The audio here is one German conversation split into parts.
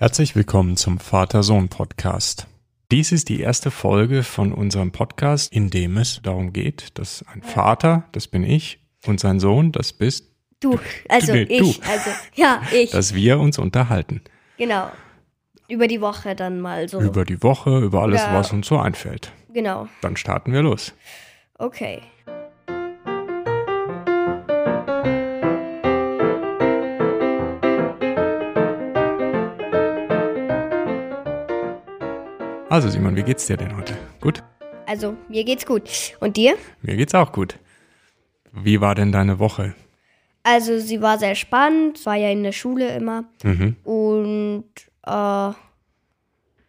Herzlich willkommen zum Vater-Sohn-Podcast. Dies ist die erste Folge von unserem Podcast, in dem es darum geht, dass ein Vater, das bin ich, und sein Sohn, das bist Du, also nee, ich, du. also ja, ich. dass wir uns unterhalten. genau. Über die Woche dann mal so. Über die Woche, über alles, Ja. was uns so einfällt. Genau. Dann starten wir los. Okay. Also Simon, wie geht's dir denn heute? Gut? Also, mir geht's gut. Und dir? Mir geht's auch gut. Wie war denn deine Woche? Also, sie war sehr spannend, war ja in der Schule immer. Mhm. Und äh, am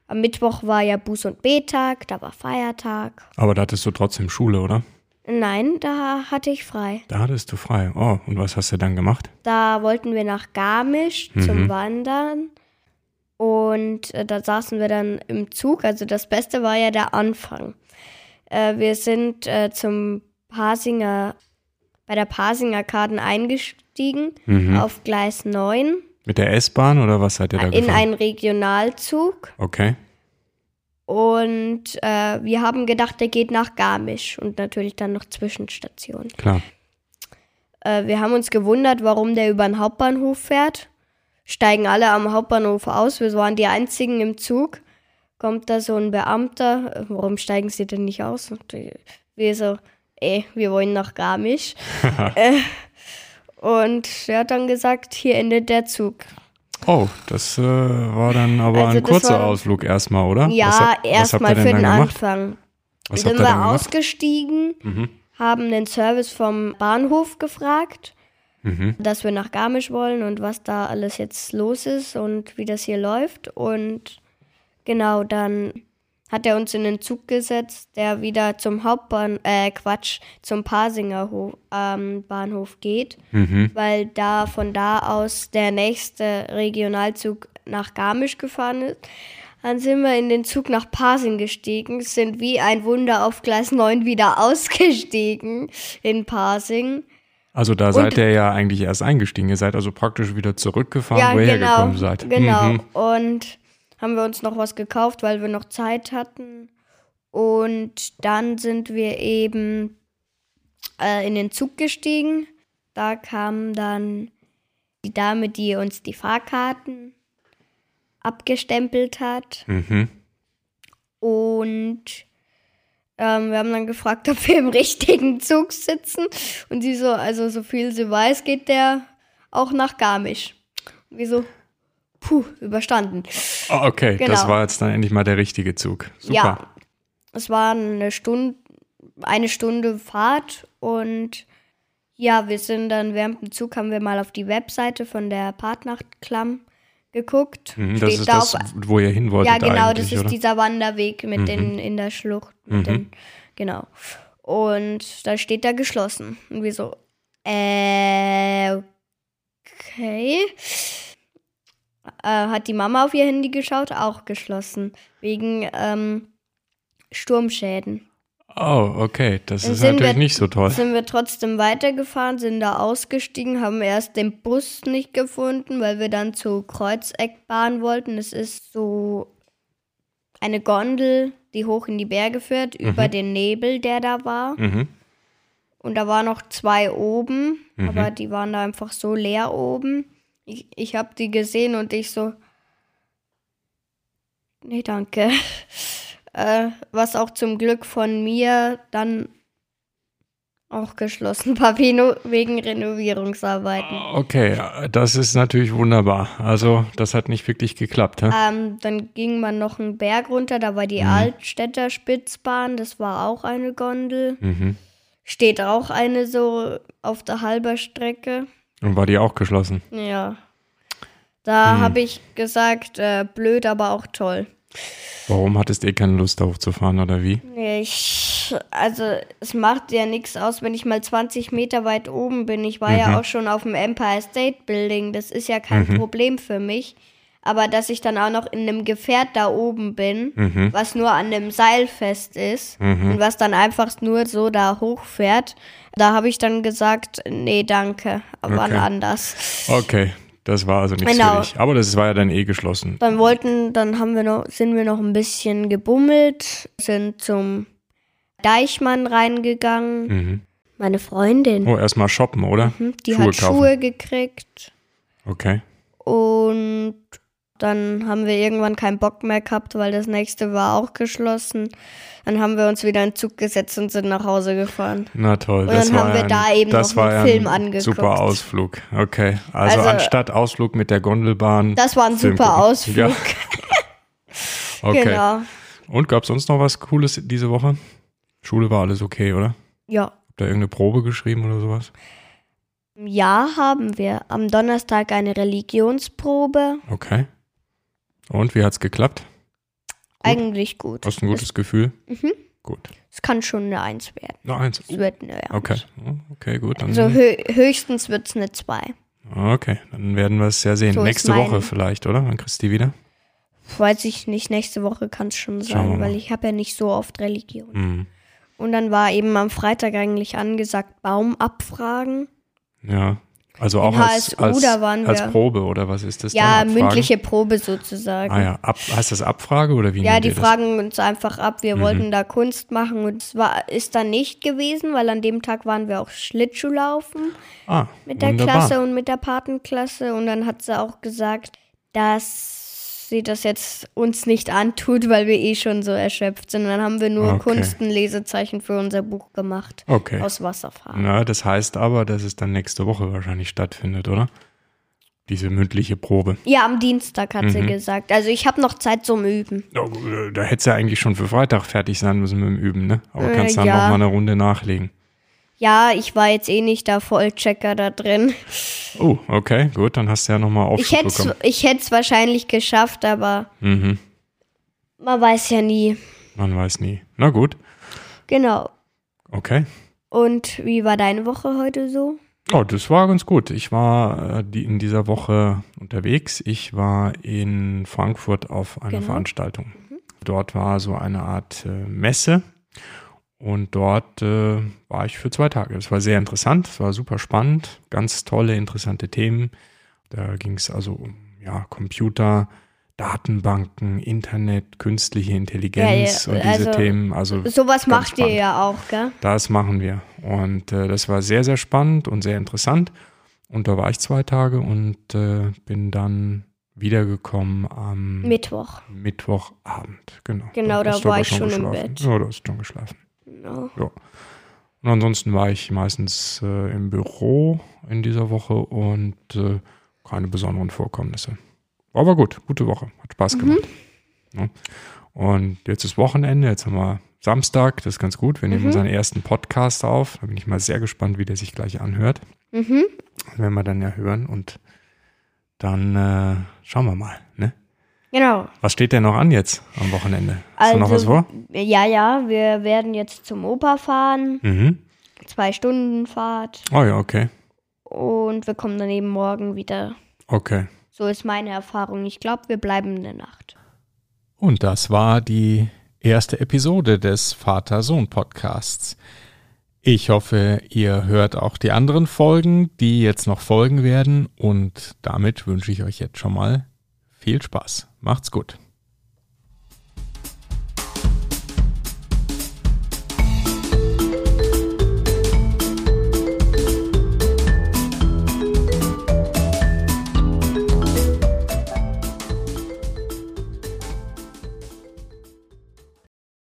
Mittwoch war ja Buß- und Betag, da war Feiertag. Aber da hattest du trotzdem Schule, oder? Nein, da hatte ich frei. Da hattest du frei. Oh, und was hast du dann gemacht? Da wollten wir nach Garmisch zum Wandern. Und äh, da saßen wir dann im Zug. Also das Beste war ja der Anfang. Äh, wir sind äh, zum Pasinger, bei der Pasinger Karten eingestiegen auf Gleis 9 Mit der S-Bahn oder was seid ihr da in gefahren? einen Regionalzug. Okay. Und äh, wir haben gedacht, der geht nach Garmisch und natürlich dann noch Zwischenstationen. Klar. Äh, wir haben uns gewundert, warum der über den Hauptbahnhof fährt. Steigen alle am Hauptbahnhof aus. Wir waren die einzigen im Zug. Kommt da so ein Beamter. Warum steigen sie denn nicht aus? Und wir so, ey, wir wollen nach Garmisch. äh, und er hat dann gesagt, hier endet der Zug. Oh, das äh, war dann aber Also ein kurzer war- Ausflug erstmal, oder? Ja, erstmal für den? Anfang. Was Dann habt sind ihr wir dann gemacht? ausgestiegen, Mhm. haben den Service vom Bahnhof gefragt, Mhm. dass wir nach Garmisch wollen und was da alles jetzt los ist und wie das hier läuft. Und genau, dann hat er uns in den Zug gesetzt, der wieder zum Hauptbahn, äh, Quatsch, zum Pasinger ähm, Bahnhof geht, Mhm. weil da von da aus der nächste Regionalzug nach Garmisch gefahren ist. Dann sind wir in den Zug nach Pasing gestiegen, sind wie ein Wunder auf Gleis 9 wieder ausgestiegen in Pasing. Also da seid ihr ja eigentlich erst eingestiegen. Ihr seid also praktisch wieder zurückgefahren, wo ihr hergekommen seid. Genau. Mhm. Und haben wir uns noch was gekauft, weil wir noch Zeit hatten. Und dann sind wir eben äh, in den Zug gestiegen. Da kam dann die Dame, die uns die Fahrkarten abgestempelt hat. Mhm. Und ähm, wir haben dann gefragt, ob wir im richtigen Zug sitzen. Und sie so, also so viel sie weiß, geht der auch nach Garmisch. Und wir so, puh, überstanden. Oh, okay, das Genau. war jetzt dann endlich mal der richtige Zug. Super. Ja, es war eine Stunde, eine Stunde Fahrt und ja, wir sind dann während dem Zug haben wir mal auf die Webseite von der Partnerklamm geguckt. Mhm, das ist da das, auf- wo ihr hin wolltet ja, genau, das ist oder? Mhm. dieser Wanderweg mit den in der Schlucht. Mit den, genau. Und da steht da geschlossen. Und wir so, äh, okay. Äh, hat die Mama auf ihr Handy geschaut? Auch geschlossen. Wegen ähm, Sturmschäden. Oh, okay, das Dann ist sind natürlich wir- nicht so toll. Sind wir trotzdem weitergefahren, sind da ausgestiegen, haben erst den Bus nicht gefunden, weil wir dann zur Kreuzeckbahn wollten. Es ist so eine Gondel, die hoch in die Berge führt, über den Nebel, der da war. Mhm. Und da waren noch zwei oben, aber die waren da einfach so leer oben. Ich, ich habe die gesehen und ich so, nee, danke. äh, was auch zum Glück von mir dann auch geschlossen war, wegen Renovierungsarbeiten. Okay, das ist natürlich wunderbar. Also, das hat nicht wirklich geklappt, hä? Ähm, dann ging man noch einen Berg runter, da war die Altstädter Spitzbahn, das war auch eine Gondel. Mhm. Steht auch eine so auf der halber Strecke. Und war die auch geschlossen? Ja. Da Hm. habe ich gesagt, äh, blöd, aber auch toll. Warum hattest ihr keine Lust, da hochzufahren oder wie? Ich, also es macht ja nichts aus, wenn ich mal 20 Meter weit oben bin. Ich war ja auch schon auf dem Empire State Building. Das ist ja kein Problem für mich. Aber dass ich dann auch noch in einem Gefährt da oben bin, was nur an einem Seil fest ist und was dann einfach nur so da hochfährt, da habe ich dann gesagt, nee, danke, aber wann Okay. anders. Okay, das war also nichts Genau. für dich. Aber das war ja dann eh geschlossen. Dann wollten, dann haben wir noch, sind wir noch ein bisschen gebummelt, sind zum Deichmann reingegangen. Mhm. Meine Freundin, Oh, erstmal shoppen, oder? hm, die Schuhe hat kaufen. Schuhe gekriegt. Okay. Und dann haben wir irgendwann keinen Bock mehr gehabt, weil das nächste war auch geschlossen. Dann haben wir uns wieder in den Zug gesetzt und sind nach Hause gefahren. Na toll. Und das dann haben wir ein, da eben noch einen Film ein angeguckt. Super Ausflug. Okay. Also, Also- anstatt Ausflug mit der Gondelbahn. Das war ein Film super gucken. Ausflug. Ja. Okay. Genau. Und gab es sonst noch was Cooles diese Woche? Schule war alles okay, oder? Ja. Habt ihr irgendeine Probe geschrieben oder sowas? Ja, haben wir. Am Donnerstag eine Religionsprobe. Okay. Und wie hat's geklappt? Eigentlich gut. Hast du ein gutes Gefühl? Mhm. Gut. Es kann schon eine Eins werden. Noch eins. Es wird eine Eins. Okay. Okay, gut. Dann, Also hö höchstens wird es eine Zwei. okay, dann werden wir es ja sehen. So Nächste Woche vielleicht, oder? Wann kriegst du die wieder? Weiß ich nicht, nächste Woche kann es schon sein, weil ich habe ja nicht so oft Religion. Hm. Und dann war eben am Freitag eigentlich angesagt, Baum abfragen. Ja. Also auch als, als, da als Probe oder was ist das? Ja, mündliche Probe sozusagen. Ah ja, Ab, heißt das Abfrage oder wie Ja, die ihr das? fragen uns einfach ab. Wir Mhm. wollten da Kunst machen und es war, ist dann nicht gewesen, weil an dem Tag waren wir auch Schlittschuhlaufen Ah, mit der wunderbar. Klasse und mit der Patenklasse. Und dann hat sie auch gesagt, dass sie das jetzt uns nicht antut, weil wir eh schon so erschöpft sind. Und dann haben wir nur Okay. Kunst ein Lesezeichen für unser Buch gemacht. Okay. Aus Wasserfarben. Na, das heißt aber, dass es dann nächste Woche wahrscheinlich stattfindet, oder? Diese mündliche Probe. Ja, am Dienstag hat sie Mhm. gesagt. Also ich habe noch Zeit zum Üben. Oh, äh, Da hätte ja eigentlich schon für Freitag fertig sein müssen mit dem Üben, ne? Aber Äh, kannst dann ja. noch mal eine Runde nachlegen. Ja, ich war jetzt eh nicht der Vollchecker da drin. Oh, okay, gut, dann hast du ja noch mal Ich Aufschub hätte es bekommen. ich wahrscheinlich geschafft, aber Mhm. man weiß ja nie. Man weiß nie. Na gut, Genau. okay. Und wie war deine Woche heute so? Oh, das war ganz gut. Ich war äh, in dieser Woche unterwegs. Ich war in Frankfurt auf einer Genau. Veranstaltung. Dort war so eine Art äh, Messe und dort äh, war ich für zwei Tage. Es war sehr interessant, es war super spannend, ganz tolle, interessante Themen. Da ging es also um ja, Computer, Datenbanken, Internet, künstliche Intelligenz Ja, ja, und diese also Themen. Also Sowas macht ihr spannend. ja auch, gell? das machen wir. Und äh, das war sehr, sehr spannend und sehr interessant. Und da war ich zwei Tage und äh, bin dann wiedergekommen am Mittwoch. Mittwochabend. Genau. Genau, da du war ich schon im geschlafen. Bett. Ja, du hast schon geschlafen. Genau. Und ansonsten war ich meistens äh, im Büro in dieser Woche und äh, keine besonderen Vorkommnisse. War aber gut, gute Woche, hat Spaß Mhm. gemacht. Ja. Und jetzt ist Wochenende, jetzt haben wir Samstag, das ist ganz gut. Wir nehmen Mhm. unseren ersten Podcast auf. Da bin ich mal sehr gespannt, wie der sich gleich anhört. Mhm. Das werden wir dann ja hören und dann äh, schauen wir mal. Ne? Genau. Was steht denn noch an jetzt am Wochenende? Hast du noch was Also, vor? Ja, ja, wir werden jetzt zum Opa fahren. Mhm. Zwei Stunden Fahrt. Oh ja, okay. Und wir kommen dann eben morgen wieder. Okay. So ist meine Erfahrung. Ich glaube, wir bleiben eine Nacht. Und das war die erste Episode des Vater-Sohn-Podcasts. Ich hoffe, ihr hört auch die anderen Folgen, die jetzt noch folgen werden. Und damit wünsche ich euch jetzt schon mal viel Spaß. Macht's gut.